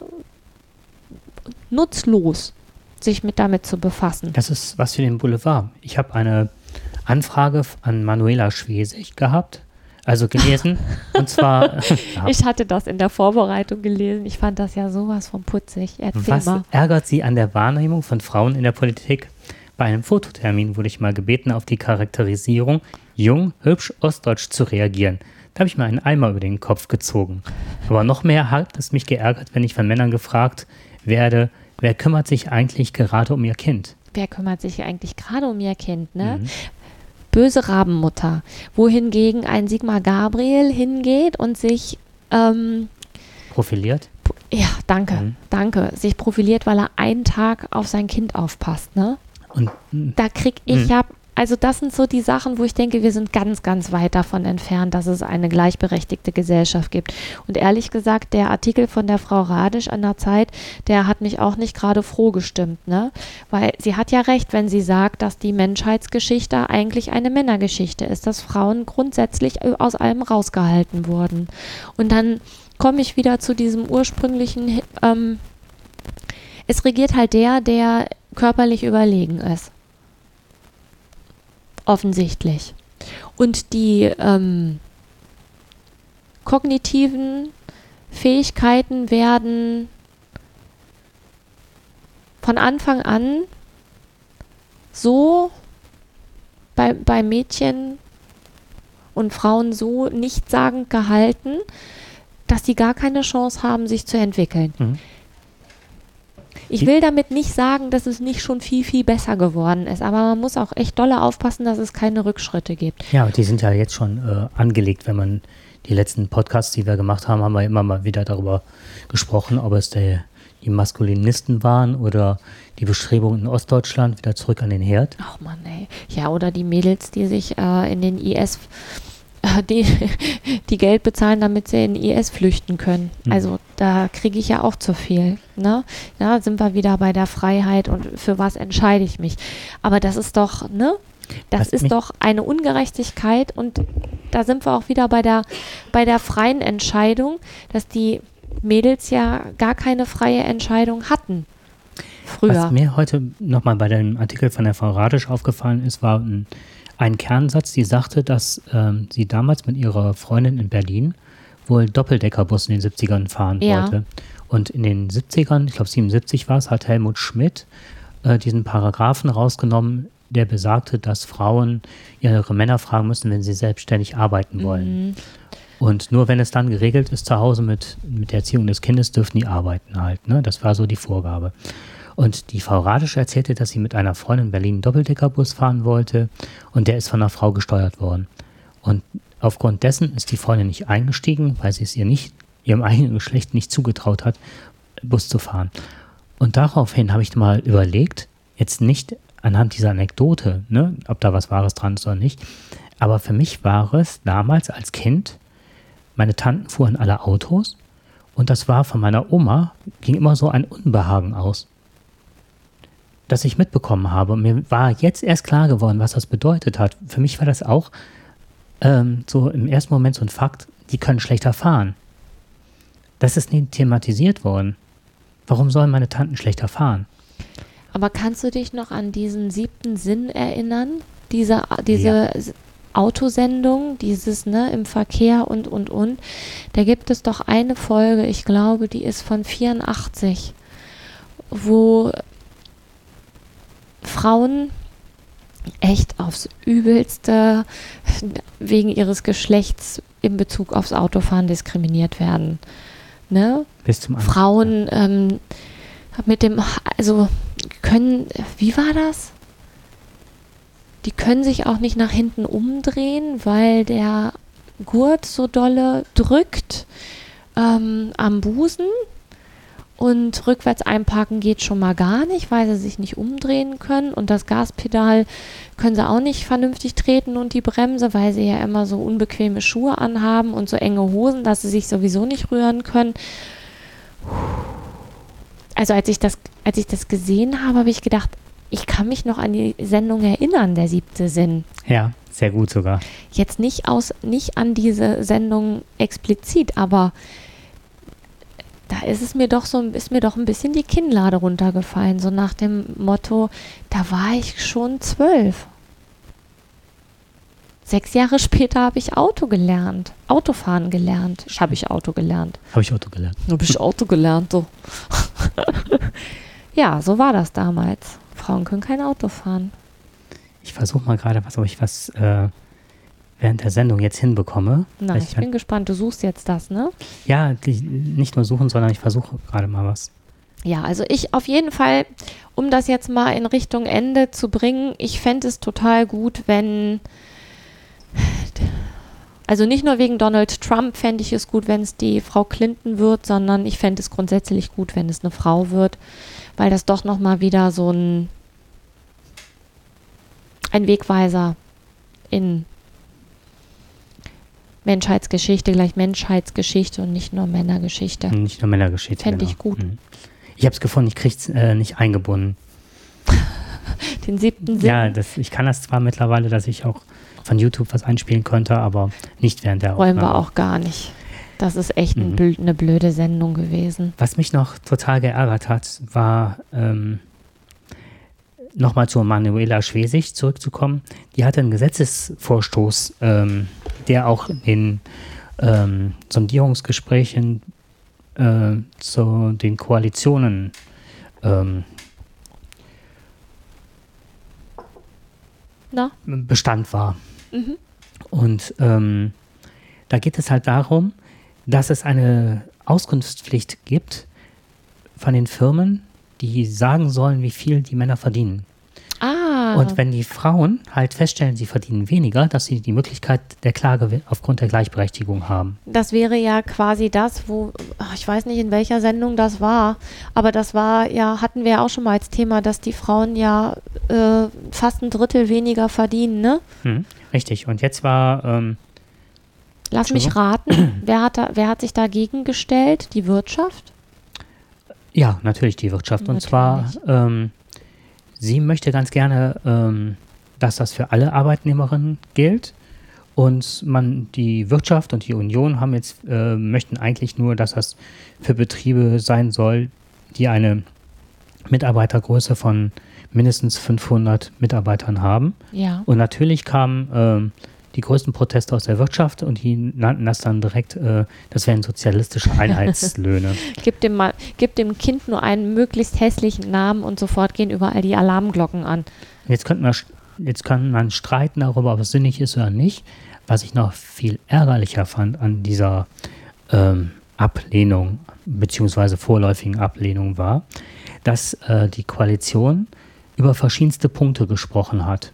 nutzlos, sich mit damit zu befassen. Das ist was für den Boulevard. Ich habe eine Anfrage an Manuela Schwesig gehabt, also gelesen. und zwar, ja, Ich hatte das in der Vorbereitung gelesen. Ich fand das ja sowas von putzig. Erzähl was mal. ärgert Sie an der Wahrnehmung von Frauen in der Politik? Bei einem Fototermin wurde ich mal gebeten, auf die Charakterisierung jung, hübsch, ostdeutsch zu reagieren. Da habe ich mir einen Eimer über den Kopf gezogen. Aber noch mehr hat es mich geärgert, wenn ich von Männern gefragt werde, wer kümmert sich eigentlich gerade um ihr Kind? Wer kümmert sich eigentlich gerade um ihr Kind, ne? Mhm. Böse Rabenmutter. Wohingegen ein Sigmar Gabriel hingeht und sich, ähm, Profiliert? ja, danke, Mhm. danke, sich profiliert, weil er einen Tag auf sein Kind aufpasst, ne? Und mh, Da krieg ich ja, also das sind so die Sachen, wo ich denke, wir sind ganz, ganz weit davon entfernt, dass es eine gleichberechtigte Gesellschaft gibt. Und ehrlich gesagt, der Artikel von der Frau Radisch an der Zeit, der hat mich auch nicht gerade froh gestimmt, ne? Weil sie hat ja recht, wenn sie sagt, dass die Menschheitsgeschichte eigentlich eine Männergeschichte ist, dass Frauen grundsätzlich aus allem rausgehalten wurden. Und dann komme ich wieder zu diesem ursprünglichen, ähm, es regiert halt der, der körperlich überlegen ist. Offensichtlich. Und die ähm, kognitiven Fähigkeiten werden von Anfang an so bei, bei Mädchen und Frauen so nichtssagend gehalten, dass sie gar keine Chance haben, sich zu entwickeln. Mhm. Ich will damit nicht sagen, dass es nicht schon viel, viel besser geworden ist, aber man muss auch echt dolle aufpassen, dass es keine Rückschritte gibt. Ja, die sind ja jetzt schon äh, angelegt, wenn man die letzten Podcasts, die wir gemacht haben, haben wir immer mal wieder darüber gesprochen, ob es der, die Maskulinisten waren oder die Bestrebungen in Ostdeutschland wieder zurück an den Herd. Ach man, ey. Ja, oder die Mädels, die sich äh, in den IS, die, die Geld bezahlen, damit sie in IS flüchten können. Mhm. Also da kriege ich ja auch zu viel. Ne? Ja, sind wir wieder bei der Freiheit und für was entscheide ich mich. Aber das ist doch, ne? Das Was ist doch eine Ungerechtigkeit und da sind wir auch wieder bei der, bei der freien Entscheidung, dass die Mädels ja gar keine freie Entscheidung hatten. Früher. Was mir heute nochmal bei dem Artikel von der Frau Radisch aufgefallen ist, war ein, ein Kernsatz, die sagte, dass ähm, sie damals mit ihrer Freundin in Berlin wohl Doppeldeckerbus in den 70ern fahren Ja. wollte. Und in den 70ern, ich glaube 77 war es, hat Helmut Schmidt äh, diesen Paragraphen rausgenommen, der besagte, dass Frauen ihre Männer fragen müssen, wenn sie selbstständig arbeiten wollen. Mhm. Und nur wenn es dann geregelt ist zu Hause mit, mit der Erziehung des Kindes, dürfen die arbeiten halt. Ne? Das war so die Vorgabe. Und die Frau Radisch erzählte, dass sie mit einer Freundin in Berlin einen Doppeldeckerbus fahren wollte und der ist von einer Frau gesteuert worden. Und aufgrund dessen ist die Freundin nicht eingestiegen, weil sie es ihr nicht, ihrem eigenen Geschlecht nicht zugetraut hat, Bus zu fahren. Und daraufhin habe ich mal überlegt, jetzt nicht anhand dieser Anekdote, ne, ob da was Wahres dran ist oder nicht, aber für mich war es damals als Kind, meine Tanten fuhren alle Autos und das war von meiner Oma, ging immer so ein Unbehagen aus, das ich mitbekommen habe. Und mir war jetzt erst klar geworden, was das bedeutet hat. Für mich war das auch ähm, so im ersten Moment so ein Fakt, die können schlechter fahren. Das ist nie thematisiert worden. Warum sollen meine Tanten schlechter fahren? Aber kannst du dich noch an diesen siebten Sinn erinnern? Diese, diese Ja. Autosendung, dieses ne, im Verkehr und, und, und. Da gibt es doch eine Folge, ich glaube, die ist von 84, wo Frauen echt aufs Übelste wegen ihres Geschlechts in Bezug aufs Autofahren diskriminiert werden. Ne? Bis zum Anfang. Frauen ähm, mit dem, also können, wie war das? Die können sich auch nicht nach hinten umdrehen, weil der Gurt so dolle drückt ähm, am Busen und rückwärts einparken geht schon mal gar nicht, weil sie sich nicht umdrehen können und das Gaspedal können sie auch nicht vernünftig treten und die Bremse, weil sie ja immer so unbequeme Schuhe anhaben und so enge Hosen, dass sie sich sowieso nicht rühren können. Also als ich das, als ich das gesehen habe, habe ich gedacht, ich kann mich noch an die Sendung erinnern, der siebte Sinn. Ja, sehr gut sogar. Jetzt nicht aus, nicht an diese Sendung explizit, aber da ist es mir doch so, ist mir doch ein bisschen die Kinnlade runtergefallen, so nach dem Motto, da war ich schon zwölf. Sechs Jahre später habe ich Auto gelernt, Autofahren gelernt, habe ich Auto gelernt. Habe ich Auto gelernt. Habe ich Auto gelernt, so. ja, so war das damals. Frauen können kein Auto fahren. Ich versuche mal gerade, was, ob ich was äh, während der Sendung jetzt hinbekomme. Na, Vielleicht ich bin gespannt. Du suchst jetzt das, ne? Ja, nicht nur suchen, sondern ich versuche gerade mal was. Ja, also ich auf jeden Fall, um das jetzt mal in Richtung Ende zu bringen, ich fände es total gut, wenn, also nicht nur wegen Donald Trump fände ich es gut, wenn es die Frau Clinton wird, sondern ich fände es grundsätzlich gut, wenn es eine Frau wird, weil das doch nochmal wieder so ein, ein Wegweiser in Menschheitsgeschichte gleich Menschheitsgeschichte und nicht nur Männergeschichte. Nicht nur Männergeschichte. Fänd ich gut. Mhm. Ich habe es gefunden, ich kriege es äh, nicht eingebunden. Den siebten Sinn. Ja, das, ich kann das zwar mittlerweile, dass ich auch von YouTube was einspielen könnte, aber nicht während der Wollen wir Aufnahme. auch gar nicht. Das ist echt ein Mhm. bl eine blöde Sendung gewesen. Was mich noch total geärgert hat, war ähm, nochmal zu Manuela Schwesig zurückzukommen. Die hatte einen Gesetzesvorstoß, ähm, der auch in ähm, Sondierungsgesprächen äh, zu den Koalitionen ähm? Bestand war. Mhm. Und ähm, da geht es halt darum, dass es eine Auskunftspflicht gibt von den Firmen, die sagen sollen, wie viel die Männer verdienen. Ah. Und wenn die Frauen halt feststellen, sie verdienen weniger, dass sie die Möglichkeit der Klage aufgrund der Gleichberechtigung haben. Das wäre ja quasi das, wo, ich weiß nicht, in welcher Sendung das war, aber das war ja, hatten wir ja auch schon mal als Thema, dass die Frauen ja äh, fast ein Drittel weniger verdienen, ne? Hm, richtig. Und jetzt war, ähm, Lass mich raten, wer hat, da, wer hat sich dagegen gestellt? Die Wirtschaft? Ja, natürlich die Wirtschaft. Und zwar, Natürlich. ähm, sie möchte ganz gerne, ähm, dass das für alle Arbeitnehmerinnen gilt. Und man, die Wirtschaft und die Union haben jetzt, äh, möchten eigentlich nur, dass das für Betriebe sein soll, die eine Mitarbeitergröße von mindestens 500 Mitarbeitern haben. Ja. Und natürlich kamen ähm, die größten Proteste aus der Wirtschaft und die nannten das dann direkt, äh, das wären sozialistische Einheitslöhne. Gib dem, mal, gib dem Kind nur einen möglichst hässlichen Namen und sofort gehen überall die Alarmglocken an. Jetzt, könnte man, jetzt kann man streiten darüber, ob es sinnig ist oder nicht. Was ich noch viel ärgerlicher fand an dieser ähm, Ablehnung beziehungsweise vorläufigen Ablehnung war, dass äh, die Koalition über verschiedenste Punkte gesprochen hat.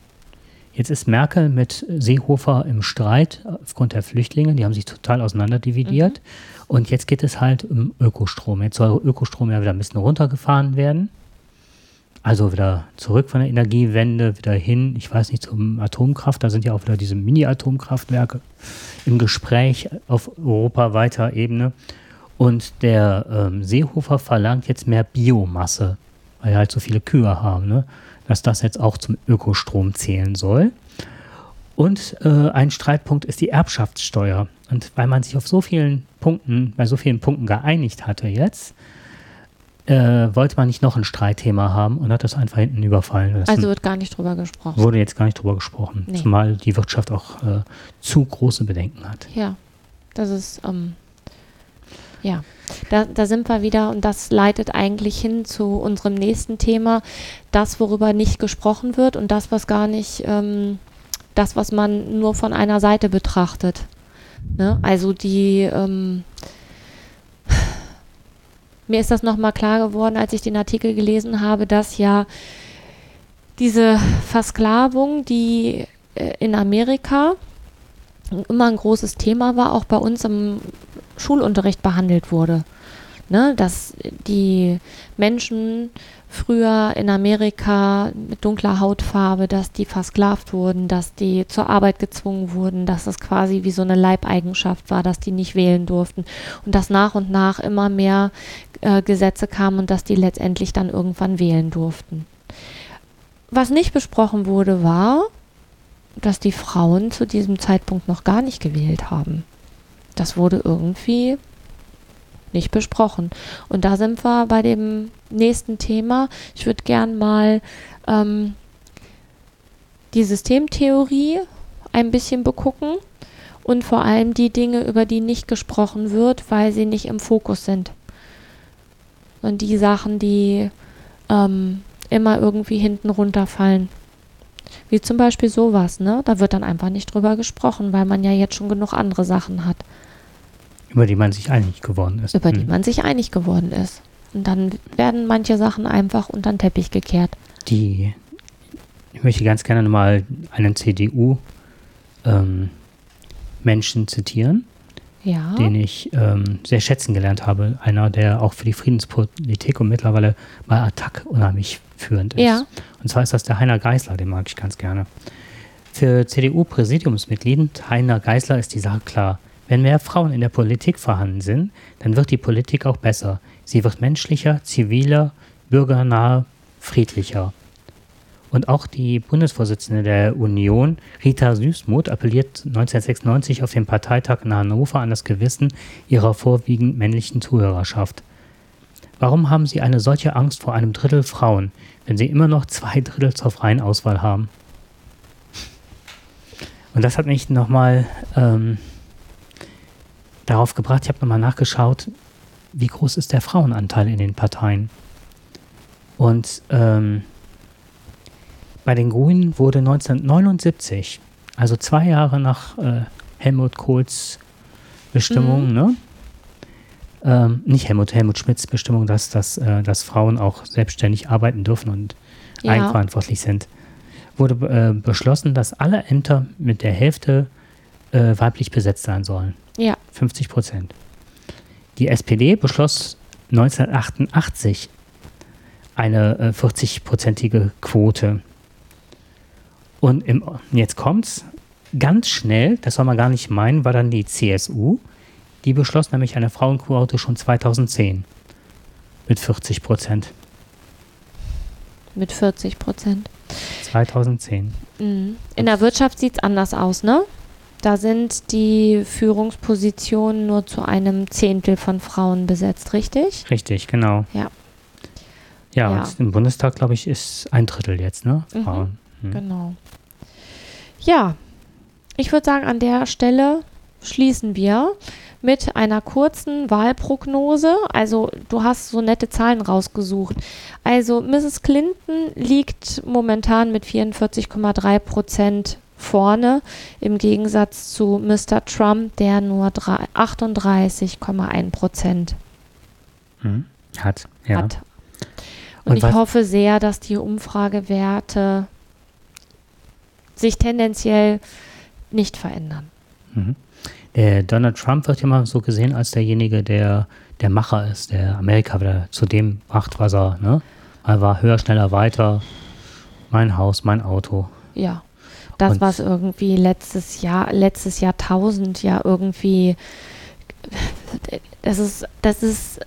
Jetzt ist Merkel mit Seehofer im Streit aufgrund der Flüchtlinge, die haben sich total auseinanderdividiert. Und jetzt geht es halt um Ökostrom. Jetzt soll Ökostrom ja wieder ein bisschen runtergefahren werden. Also wieder zurück von der Energiewende, wieder hin, ich weiß nicht, zum Atomkraft. Da sind ja auch wieder diese Mini-Atomkraftwerke im Gespräch auf europaweiter Ebene. Und der ähm, Seehofer verlangt jetzt mehr Biomasse, weil wir halt so viele Kühe haben, ne? Dass das jetzt auch zum Ökostrom zählen soll. Und äh, ein Streitpunkt ist die Erbschaftssteuer. Und weil man sich auf so vielen Punkten, bei so vielen Punkten geeinigt hatte jetzt, äh, wollte man nicht noch ein Streitthema haben und hat das einfach hinten überfallen lassen. Also wird gar nicht drüber gesprochen. wurde jetzt gar nicht drüber gesprochen, Nee. zumal die Wirtschaft auch äh, zu große Bedenken hat. Ja, das ist, ähm, ja, da, da sind wir wieder und das leitet eigentlich hin zu unserem nächsten Thema, das, worüber nicht gesprochen wird und das, was gar nicht, ähm, das, was man nur von einer Seite betrachtet. Ne? Also die, ähm, mir ist das nochmal klar geworden, als ich den Artikel gelesen habe, dass ja diese Versklavung, die äh, in Amerika immer ein großes Thema war, auch bei uns im Schulunterricht behandelt wurde. Ne, dass die Menschen früher in Amerika mit dunkler Hautfarbe, dass die versklavt wurden, dass die zur Arbeit gezwungen wurden, dass das quasi wie so eine Leibeigenschaft war, dass die nicht wählen durften und dass nach und nach immer mehr äh, Gesetze kamen und dass die letztendlich dann irgendwann wählen durften. Was nicht besprochen wurde, war, dass die Frauen zu diesem Zeitpunkt noch gar nicht gewählt haben. Das wurde irgendwie nicht besprochen. Und da sind wir bei dem nächsten Thema. Ich würde gern mal ähm, die Systemtheorie ein bisschen begucken und vor allem die Dinge, über die nicht gesprochen wird, weil sie nicht im Fokus sind. Und die Sachen, die ähm, immer irgendwie hinten runterfallen. Wie zum Beispiel sowas, ne? Da wird dann einfach nicht drüber gesprochen, weil man ja jetzt schon genug andere Sachen hat, Über die man sich einig geworden ist. über die Hm. man sich einig geworden ist. Und dann werden manche Sachen einfach unter den Teppich gekehrt. Die, ich möchte ganz gerne mal einen CDU-Menschen zitieren, Ja. den ich ähm, sehr schätzen gelernt habe. Einer, der auch für die Friedenspolitik und mittlerweile bei Attac unheimlich führend ist. Ja. Und zwar ist das der Heiner Geißler, den mag ich ganz gerne. Für CDU-Präsidiumsmitglied Heiner Geißler ist die Sache klar. Wenn mehr Frauen in der Politik vorhanden sind, dann wird die Politik auch besser. Sie wird menschlicher, ziviler, bürgernahe, friedlicher. Und auch die Bundesvorsitzende der Union, Rita Süßmuth, appelliert 1996 auf dem Parteitag in Hannover an das Gewissen ihrer vorwiegend männlichen Zuhörerschaft. Warum haben Sie eine solche Angst vor einem Drittel Frauen, wenn Sie immer noch zwei Drittel zur freien Auswahl haben? Und das hat mich nochmal ähm, darauf gebracht, ich habe nochmal nachgeschaut, wie groß ist der Frauenanteil in den Parteien. Und ähm, bei den Grünen wurde 1979, also zwei Jahre nach äh, Helmut Kohls Bestimmung, ne? Ähm, nicht Helmut, Helmut Schmidts Bestimmung, dass, dass, äh, dass Frauen auch selbstständig arbeiten dürfen und Ja. eigenverantwortlich sind, wurde äh, beschlossen, dass alle Ämter mit der Hälfte äh, weiblich besetzt sein sollen. Ja. 50 Prozent. Die SPD beschloss 1988 eine äh, 40-prozentige Quote. Und im, jetzt kommt's ganz schnell, das soll man gar nicht meinen, war dann die CSU. Die beschloss nämlich eine Frauenquote schon 2010 mit 40 Prozent. Mit 40 Prozent. 2010. Mhm. In der Wirtschaft sieht es anders aus, ne? Da sind die Führungspositionen nur zu einem Zehntel von Frauen besetzt, richtig? Richtig, genau. Ja. Ja, Ja. und im Bundestag, glaube ich, ist ein Drittel jetzt, ne? Mhm. Frauen. Mhm. Genau. Ja, ich würde sagen, an der Stelle schließen wir mit einer kurzen Wahlprognose. Also du hast so nette Zahlen rausgesucht. Also Mrs. Clinton liegt momentan mit 44,3 Prozent vorne im Gegensatz zu Mr. Trump, der nur drei- 38,1 Prozent Mhm. Hat, ja. hat. Und, Und ich hoffe sehr, dass die Umfragewerte sich tendenziell nicht verändern. Mhm. Der Donald Trump wird ja immer so gesehen als derjenige, der der Macher ist, der Amerika wieder zu dem macht, was er, ne? Er war höher, schneller, weiter. Mein Haus, mein Auto. Ja. Das, Und- was irgendwie letztes Jahr, letztes Jahrtausend ja irgendwie, das ist, das ist äh,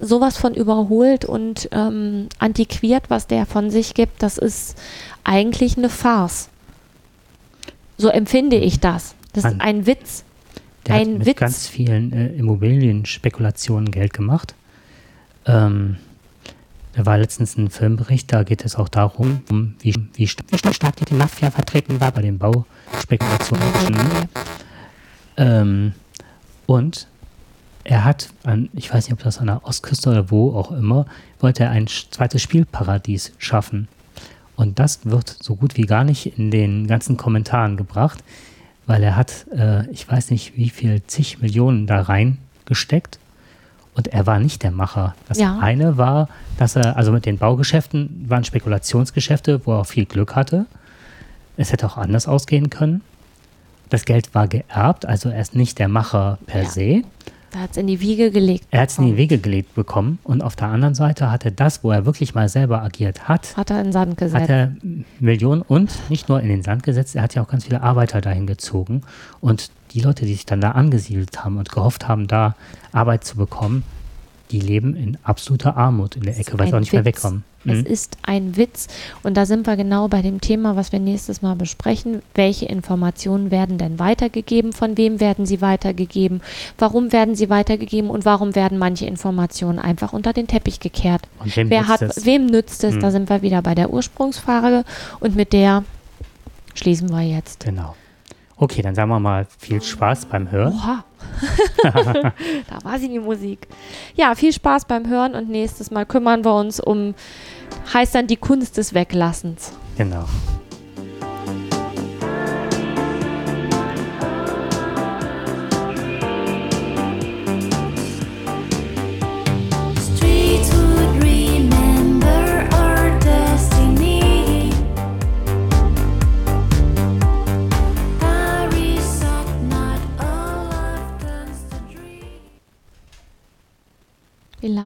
sowas von überholt und ähm, antiquiert, was der von sich gibt, das ist eigentlich eine Farce. So empfinde ich das. Das ist ein Witz. Der Ein hat mit Witz. ganz vielen äh, Immobilienspekulationen Geld gemacht. Ähm, da war letztens ein Filmbericht, da geht es auch darum, um wie, wie, wie stark die Mafia vertreten war bei den Bauspekulationen. Ähm, und er hat, an, ich weiß nicht, ob das an der Ostküste oder wo auch immer, wollte er ein zweites Spielparadies schaffen. Und das wird so gut wie gar nicht in den ganzen Kommentaren gebracht, weil er hat, äh, ich weiß nicht, wie viel zig Millionen da reingesteckt. Und er war nicht der Macher. Das Ja. eine war, dass er, also mit den Baugeschäften waren Spekulationsgeschäfte, wo er auch viel Glück hatte. Es hätte auch anders ausgehen können. Das Geld war geerbt, also er ist nicht der Macher per Ja. se. Da hat es in die Wiege gelegt. Er hat es in die. Wege gelegt bekommen und auf der anderen Seite hat er das, wo er wirklich mal selber agiert hat, Hat er in den Sand gesetzt. hat er Millionen und nicht nur in den Sand gesetzt, er hat ja auch ganz viele Arbeiter dahin gezogen. Und die Leute, die sich dann da angesiedelt haben und gehofft haben, da Arbeit zu bekommen, die leben in absoluter Armut in der Ecke, weil sie auch nicht mehr Witz. wegkommen. Es Mhm. ist ein Witz. Und da sind wir genau bei dem Thema, was wir nächstes Mal besprechen. Welche Informationen werden denn weitergegeben? Von wem werden sie weitergegeben? Warum werden sie weitergegeben? Und warum werden manche Informationen einfach unter den Teppich gekehrt? Und wem Wer nützt hat, es? wem nützt es? Mhm. Da sind wir wieder bei der Ursprungsfrage. Und mit der schließen wir jetzt. Genau. Okay, dann sagen wir mal viel Spaß beim Hören. Oha. da war sie die Musik. Ja, viel Spaß beim Hören und nächstes Mal kümmern wir uns um, heißt dann die Kunst des Weglassens. Genau. إلا